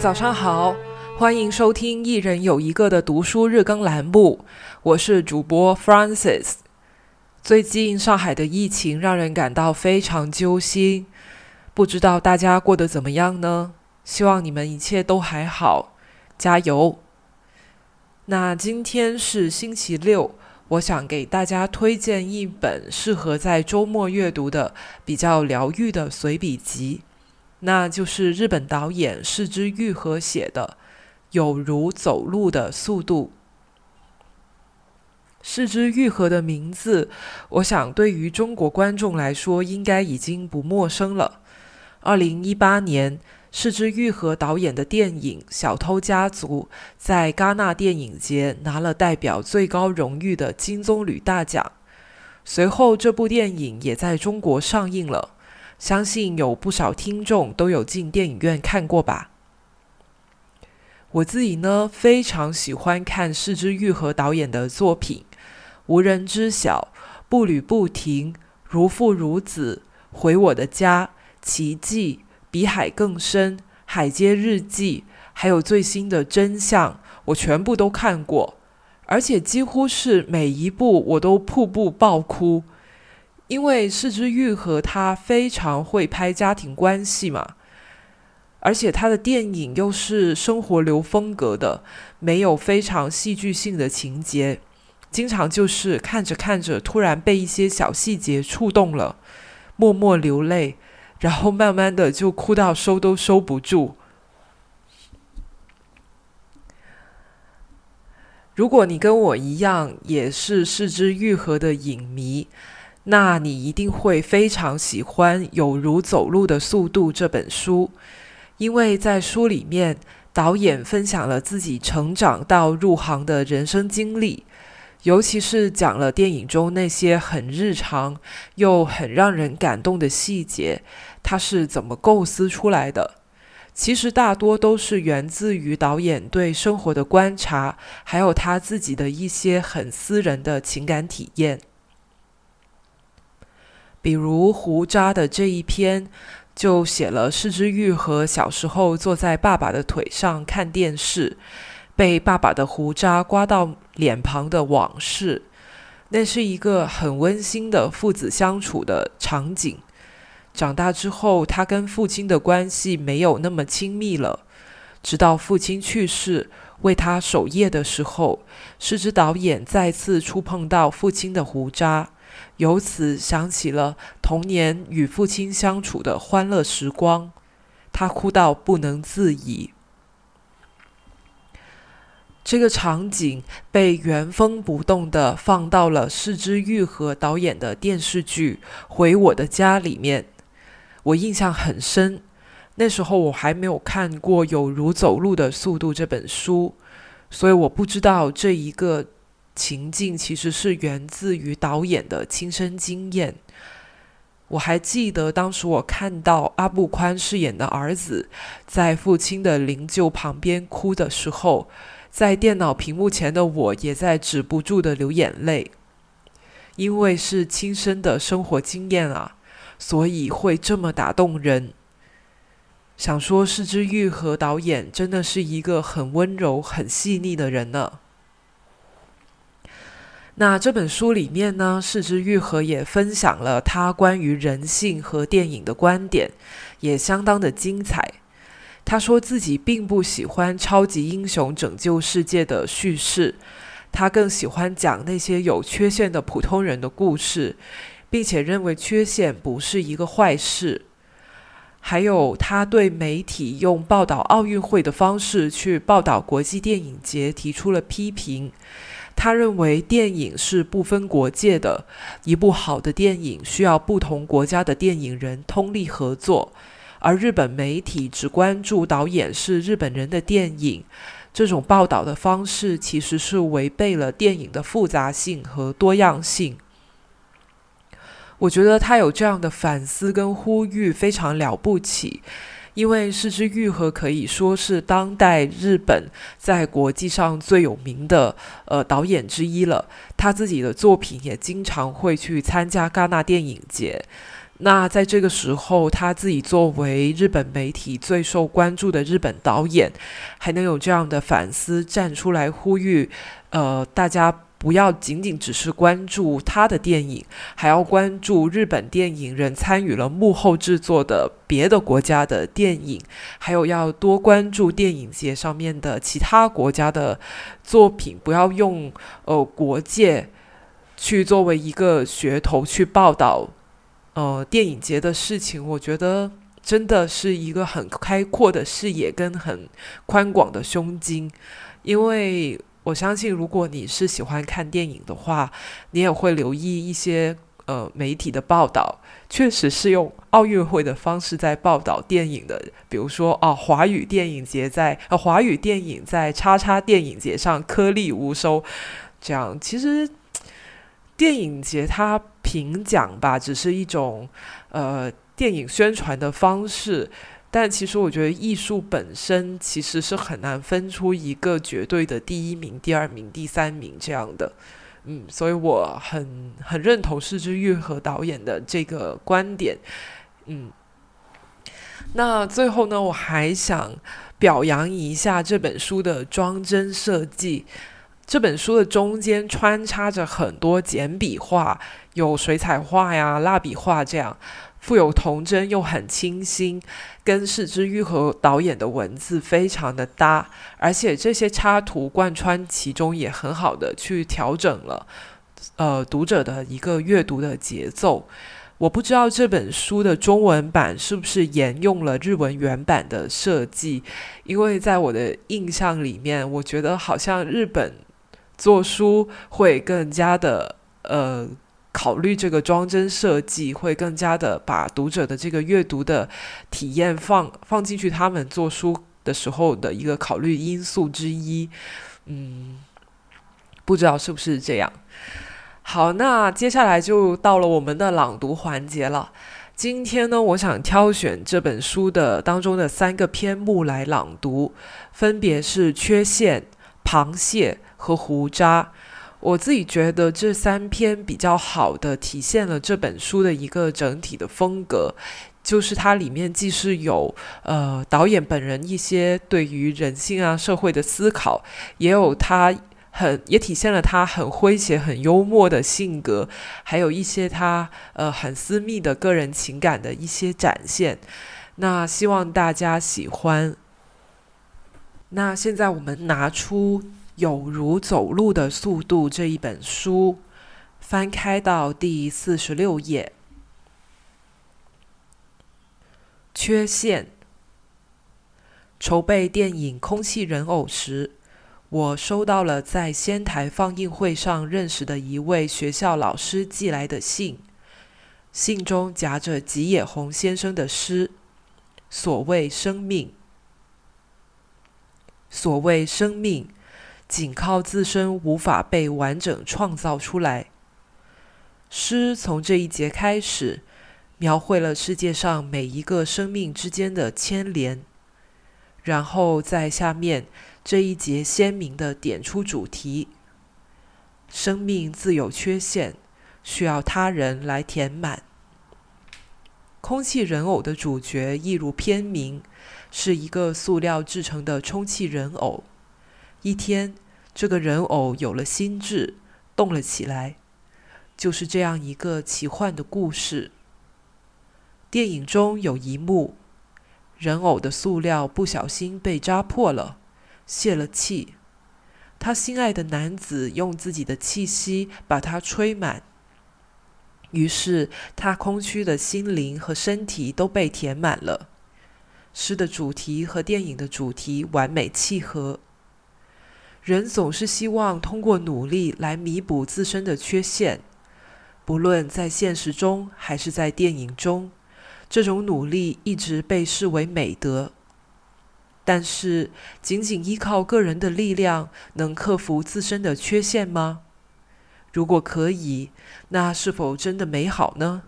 早上好，欢迎收听一人有一个的读书日更栏目，我是主播 f r a n c i s 最近上海的疫情让人感到非常揪心，不知道大家过得怎么样呢？希望你们一切都还好，加油！那今天是星期六，我想给大家推荐一本适合在周末阅读的比较疗愈的随笔集。那就是日本导演市之愈和写的《有如走路的速度》。市之愈和的名字，我想对于中国观众来说应该已经不陌生了。二零一八年，市之愈和导演的电影《小偷家族》在戛纳电影节拿了代表最高荣誉的金棕榈大奖。随后，这部电影也在中国上映了。相信有不少听众都有进电影院看过吧。我自己呢，非常喜欢看市之愈合导演的作品，《无人知晓》《步履不停》《如父如子》《回我的家》《奇迹》《比海更深》《海街日记》，还有最新的《真相》，我全部都看过，而且几乎是每一部我都瀑布爆哭。因为四之愈合他非常会拍家庭关系嘛，而且他的电影又是生活流风格的，没有非常戏剧性的情节，经常就是看着看着，突然被一些小细节触动了，默默流泪，然后慢慢的就哭到收都收不住。如果你跟我一样也是四之愈合的影迷。那你一定会非常喜欢《有如走路的速度》这本书，因为在书里面，导演分享了自己成长到入行的人生经历，尤其是讲了电影中那些很日常又很让人感动的细节，他是怎么构思出来的？其实大多都是源自于导演对生活的观察，还有他自己的一些很私人的情感体验。比如胡渣的这一篇，就写了柿之玉和小时候坐在爸爸的腿上看电视，被爸爸的胡渣刮到脸庞的往事。那是一个很温馨的父子相处的场景。长大之后，他跟父亲的关系没有那么亲密了。直到父亲去世，为他守夜的时候，柿之导演再次触碰到父亲的胡渣。由此想起了童年与父亲相处的欢乐时光，他哭到不能自已。这个场景被原封不动的放到了四之愈和导演的电视剧《回我的家》里面，我印象很深。那时候我还没有看过《有如走路的速度》这本书，所以我不知道这一个。情境其实是源自于导演的亲身经验。我还记得当时我看到阿布宽饰演的儿子在父亲的灵柩旁边哭的时候，在电脑屏幕前的我也在止不住的流眼泪，因为是亲身的生活经验啊，所以会这么打动人。想说，是之愈和导演真的是一个很温柔、很细腻的人呢。那这本书里面呢，世之愈合也分享了他关于人性和电影的观点，也相当的精彩。他说自己并不喜欢超级英雄拯救世界的叙事，他更喜欢讲那些有缺陷的普通人的故事，并且认为缺陷不是一个坏事。还有他对媒体用报道奥运会的方式去报道国际电影节提出了批评。他认为电影是不分国界的，一部好的电影需要不同国家的电影人通力合作，而日本媒体只关注导演是日本人的电影，这种报道的方式其实是违背了电影的复杂性和多样性。我觉得他有这样的反思跟呼吁非常了不起。因为失之愈合可以说是当代日本在国际上最有名的呃导演之一了，他自己的作品也经常会去参加戛纳电影节。那在这个时候，他自己作为日本媒体最受关注的日本导演，还能有这样的反思，站出来呼吁，呃，大家不要仅仅只是关注他的电影，还要关注日本电影人参与了幕后制作的别的国家的电影，还有要多关注电影节上面的其他国家的作品，不要用呃国界去作为一个噱头去报道。呃，电影节的事情，我觉得真的是一个很开阔的视野跟很宽广的胸襟，因为我相信，如果你是喜欢看电影的话，你也会留意一些呃媒体的报道，确实是用奥运会的方式在报道电影的，比如说啊，华语电影节在呃华语电影在叉叉电影节上颗粒无收，这样其实。电影节它评奖吧，只是一种呃电影宣传的方式，但其实我觉得艺术本身其实是很难分出一个绝对的第一名、第二名、第三名这样的。嗯，所以我很很认同市之愈和导演的这个观点。嗯，那最后呢，我还想表扬一下这本书的装帧设计。这本书的中间穿插着很多简笔画，有水彩画呀、蜡笔画这样，富有童真又很清新，跟世之愈和导演的文字非常的搭，而且这些插图贯穿其中，也很好的去调整了呃读者的一个阅读的节奏。我不知道这本书的中文版是不是沿用了日文原版的设计，因为在我的印象里面，我觉得好像日本。做书会更加的呃考虑这个装帧设计，会更加的把读者的这个阅读的体验放放进去，他们做书的时候的一个考虑因素之一。嗯，不知道是不是这样。好，那接下来就到了我们的朗读环节了。今天呢，我想挑选这本书的当中的三个篇目来朗读，分别是缺陷、螃蟹。和胡渣，我自己觉得这三篇比较好的体现了这本书的一个整体的风格，就是它里面既是有呃导演本人一些对于人性啊社会的思考，也有他很也体现了他很诙谐很幽默的性格，还有一些他呃很私密的个人情感的一些展现。那希望大家喜欢。那现在我们拿出。有如走路的速度这一本书，翻开到第四十六页。缺陷。筹备电影《空气人偶》时，我收到了在仙台放映会上认识的一位学校老师寄来的信，信中夹着吉野弘先生的诗：“所谓生命，所谓生命。”仅靠自身无法被完整创造出来。诗从这一节开始，描绘了世界上每一个生命之间的牵连，然后在下面这一节鲜明的点出主题：生命自有缺陷，需要他人来填满。空气人偶的主角，一如片名，是一个塑料制成的充气人偶。一天，这个人偶有了心智，动了起来。就是这样一个奇幻的故事。电影中有一幕，人偶的塑料不小心被扎破了，泄了气。他心爱的男子用自己的气息把它吹满，于是他空虚的心灵和身体都被填满了。诗的主题和电影的主题完美契合。人总是希望通过努力来弥补自身的缺陷，不论在现实中还是在电影中，这种努力一直被视为美德。但是，仅仅依靠个人的力量能克服自身的缺陷吗？如果可以，那是否真的美好呢？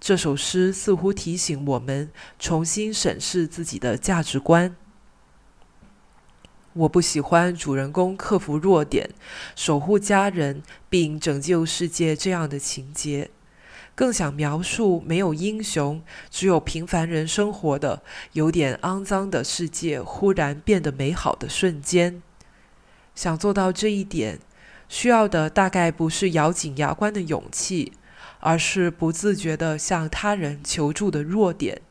这首诗似乎提醒我们重新审视自己的价值观。我不喜欢主人公克服弱点、守护家人并拯救世界这样的情节。更想描述没有英雄，只有平凡人生活的有点肮脏的世界忽然变得美好的瞬间。想做到这一点，需要的大概不是咬紧牙关的勇气，而是不自觉地向他人求助的弱点。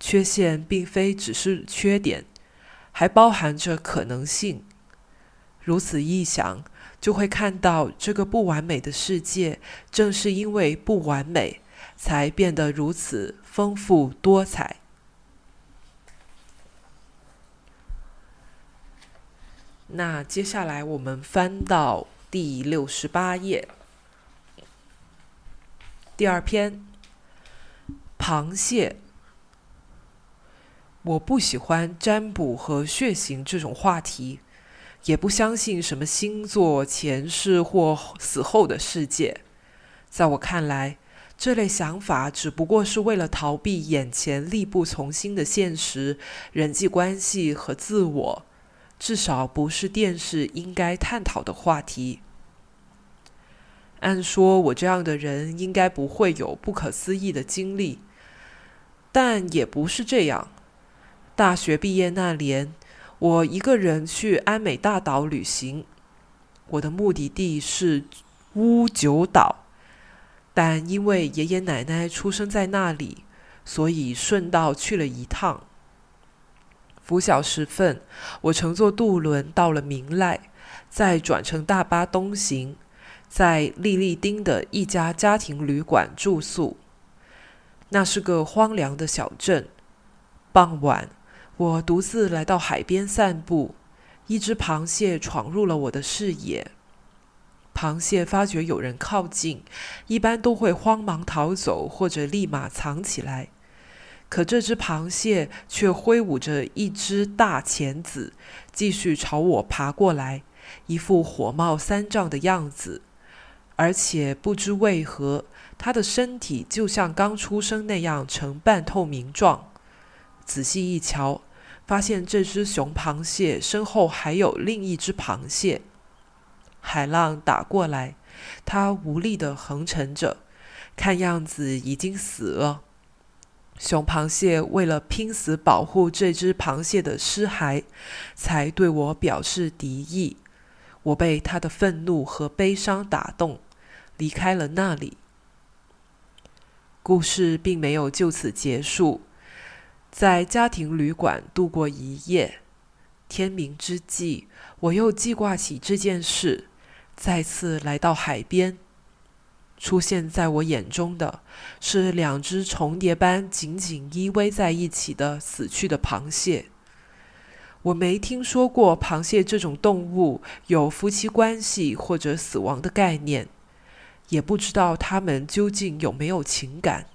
缺陷并非只是缺点，还包含着可能性。如此一想。就会看到这个不完美的世界，正是因为不完美，才变得如此丰富多彩。那接下来我们翻到第六十八页，第二篇，螃蟹。我不喜欢占卜和血型这种话题。也不相信什么星座、前世或死后的世界。在我看来，这类想法只不过是为了逃避眼前力不从心的现实、人际关系和自我，至少不是电视应该探讨的话题。按说，我这样的人应该不会有不可思议的经历，但也不是这样。大学毕业那年。我一个人去安美大岛旅行，我的目的地是乌九岛，但因为爷爷奶奶出生在那里，所以顺道去了一趟。拂晓时分，我乘坐渡轮到了明濑，再转乘大巴东行，在利利丁的一家家庭旅馆住宿。那是个荒凉的小镇。傍晚。我独自来到海边散步，一只螃蟹闯入了我的视野。螃蟹发觉有人靠近，一般都会慌忙逃走或者立马藏起来。可这只螃蟹却挥舞着一只大钳子，继续朝我爬过来，一副火冒三丈的样子。而且不知为何，它的身体就像刚出生那样呈半透明状。仔细一瞧。发现这只雄螃蟹身后还有另一只螃蟹，海浪打过来，它无力的横沉着，看样子已经死了。雄螃蟹为了拼死保护这只螃蟹的尸骸，才对我表示敌意。我被他的愤怒和悲伤打动，离开了那里。故事并没有就此结束。在家庭旅馆度过一夜，天明之际，我又记挂起这件事，再次来到海边。出现在我眼中的是两只重叠般紧紧依偎在一起的死去的螃蟹。我没听说过螃蟹这种动物有夫妻关系或者死亡的概念，也不知道它们究竟有没有情感，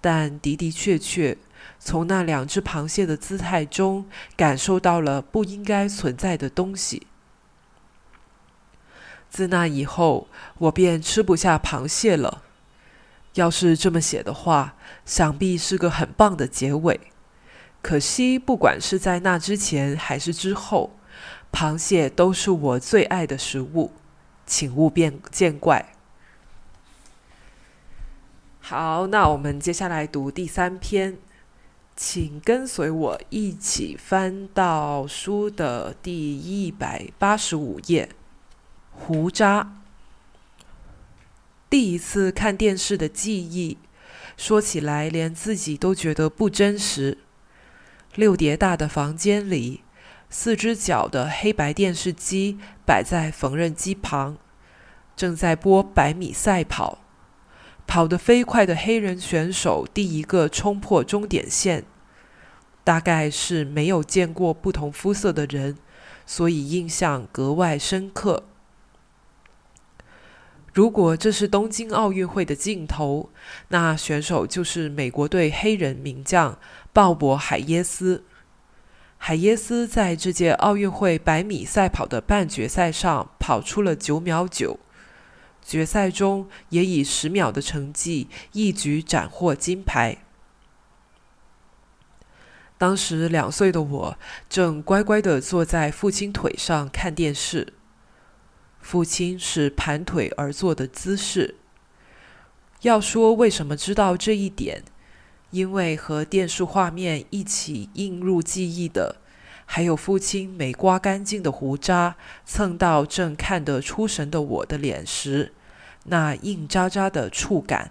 但的的确确。从那两只螃蟹的姿态中，感受到了不应该存在的东西。自那以后，我便吃不下螃蟹了。要是这么写的话，想必是个很棒的结尾。可惜，不管是在那之前还是之后，螃蟹都是我最爱的食物，请勿变见怪。好，那我们接下来读第三篇。请跟随我一起翻到书的第一百八十五页。胡渣。第一次看电视的记忆，说起来连自己都觉得不真实。六叠大的房间里，四只脚的黑白电视机摆在缝纫机旁，正在播百米赛跑。跑得飞快的黑人选手第一个冲破终点线，大概是没有见过不同肤色的人，所以印象格外深刻。如果这是东京奥运会的镜头，那选手就是美国队黑人名将鲍勃·海耶斯。海耶斯在这届奥运会百米赛跑的半决赛上跑出了九秒九。决赛中也以十秒的成绩一举斩获金牌。当时两岁的我正乖乖的坐在父亲腿上看电视，父亲是盘腿而坐的姿势。要说为什么知道这一点，因为和电视画面一起映入记忆的，还有父亲没刮干净的胡渣蹭到正看得出神的我的脸时，那硬渣渣的触感。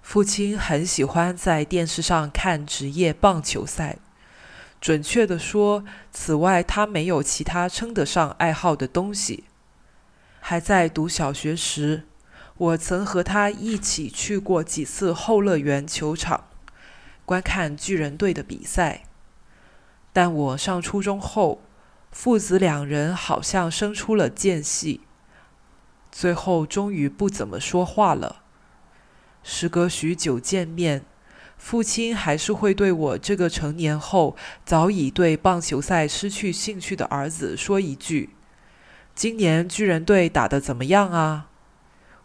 父亲很喜欢在电视上看职业棒球赛。准确地说，此外他没有其他称得上爱好的东西。还在读小学时，我曾和他一起去过几次后乐园球场，观看巨人队的比赛。但我上初中后，父子两人好像生出了间隙，最后终于不怎么说话了。时隔许久见面，父亲还是会对我这个成年后早已对棒球赛失去兴趣的儿子说一句：“今年巨人队打得怎么样啊？”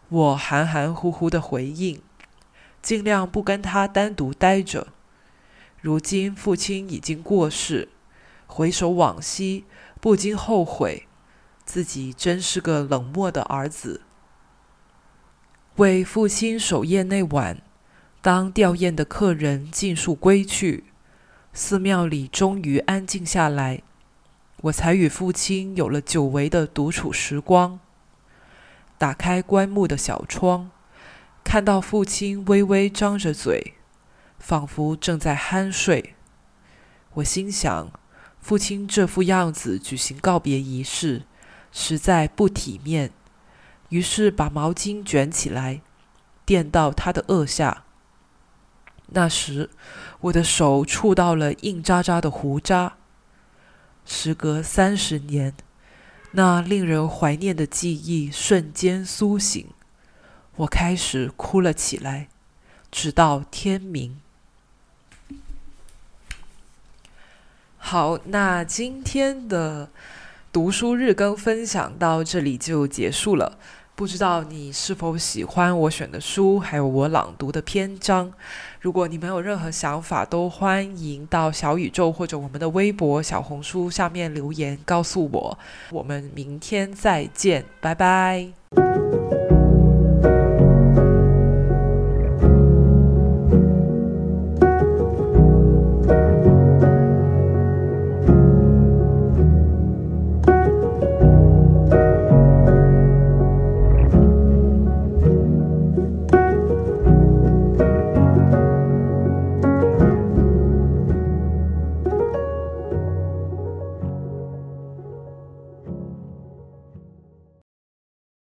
我含含糊糊的回应，尽量不跟他单独待着。如今父亲已经过世，回首往昔，不禁后悔，自己真是个冷漠的儿子。为父亲守夜那晚，当吊唁的客人尽数归去，寺庙里终于安静下来，我才与父亲有了久违的独处时光。打开棺木的小窗，看到父亲微微张着嘴，仿佛正在酣睡。我心想，父亲这副样子举行告别仪式，实在不体面。于是把毛巾卷起来，垫到他的额下。那时，我的手触到了硬渣渣的胡渣。时隔三十年，那令人怀念的记忆瞬间苏醒，我开始哭了起来，直到天明。好，那今天的读书日更分享到这里就结束了。不知道你是否喜欢我选的书，还有我朗读的篇章。如果你们有任何想法，都欢迎到小宇宙或者我们的微博、小红书下面留言告诉我。我们明天再见，拜拜。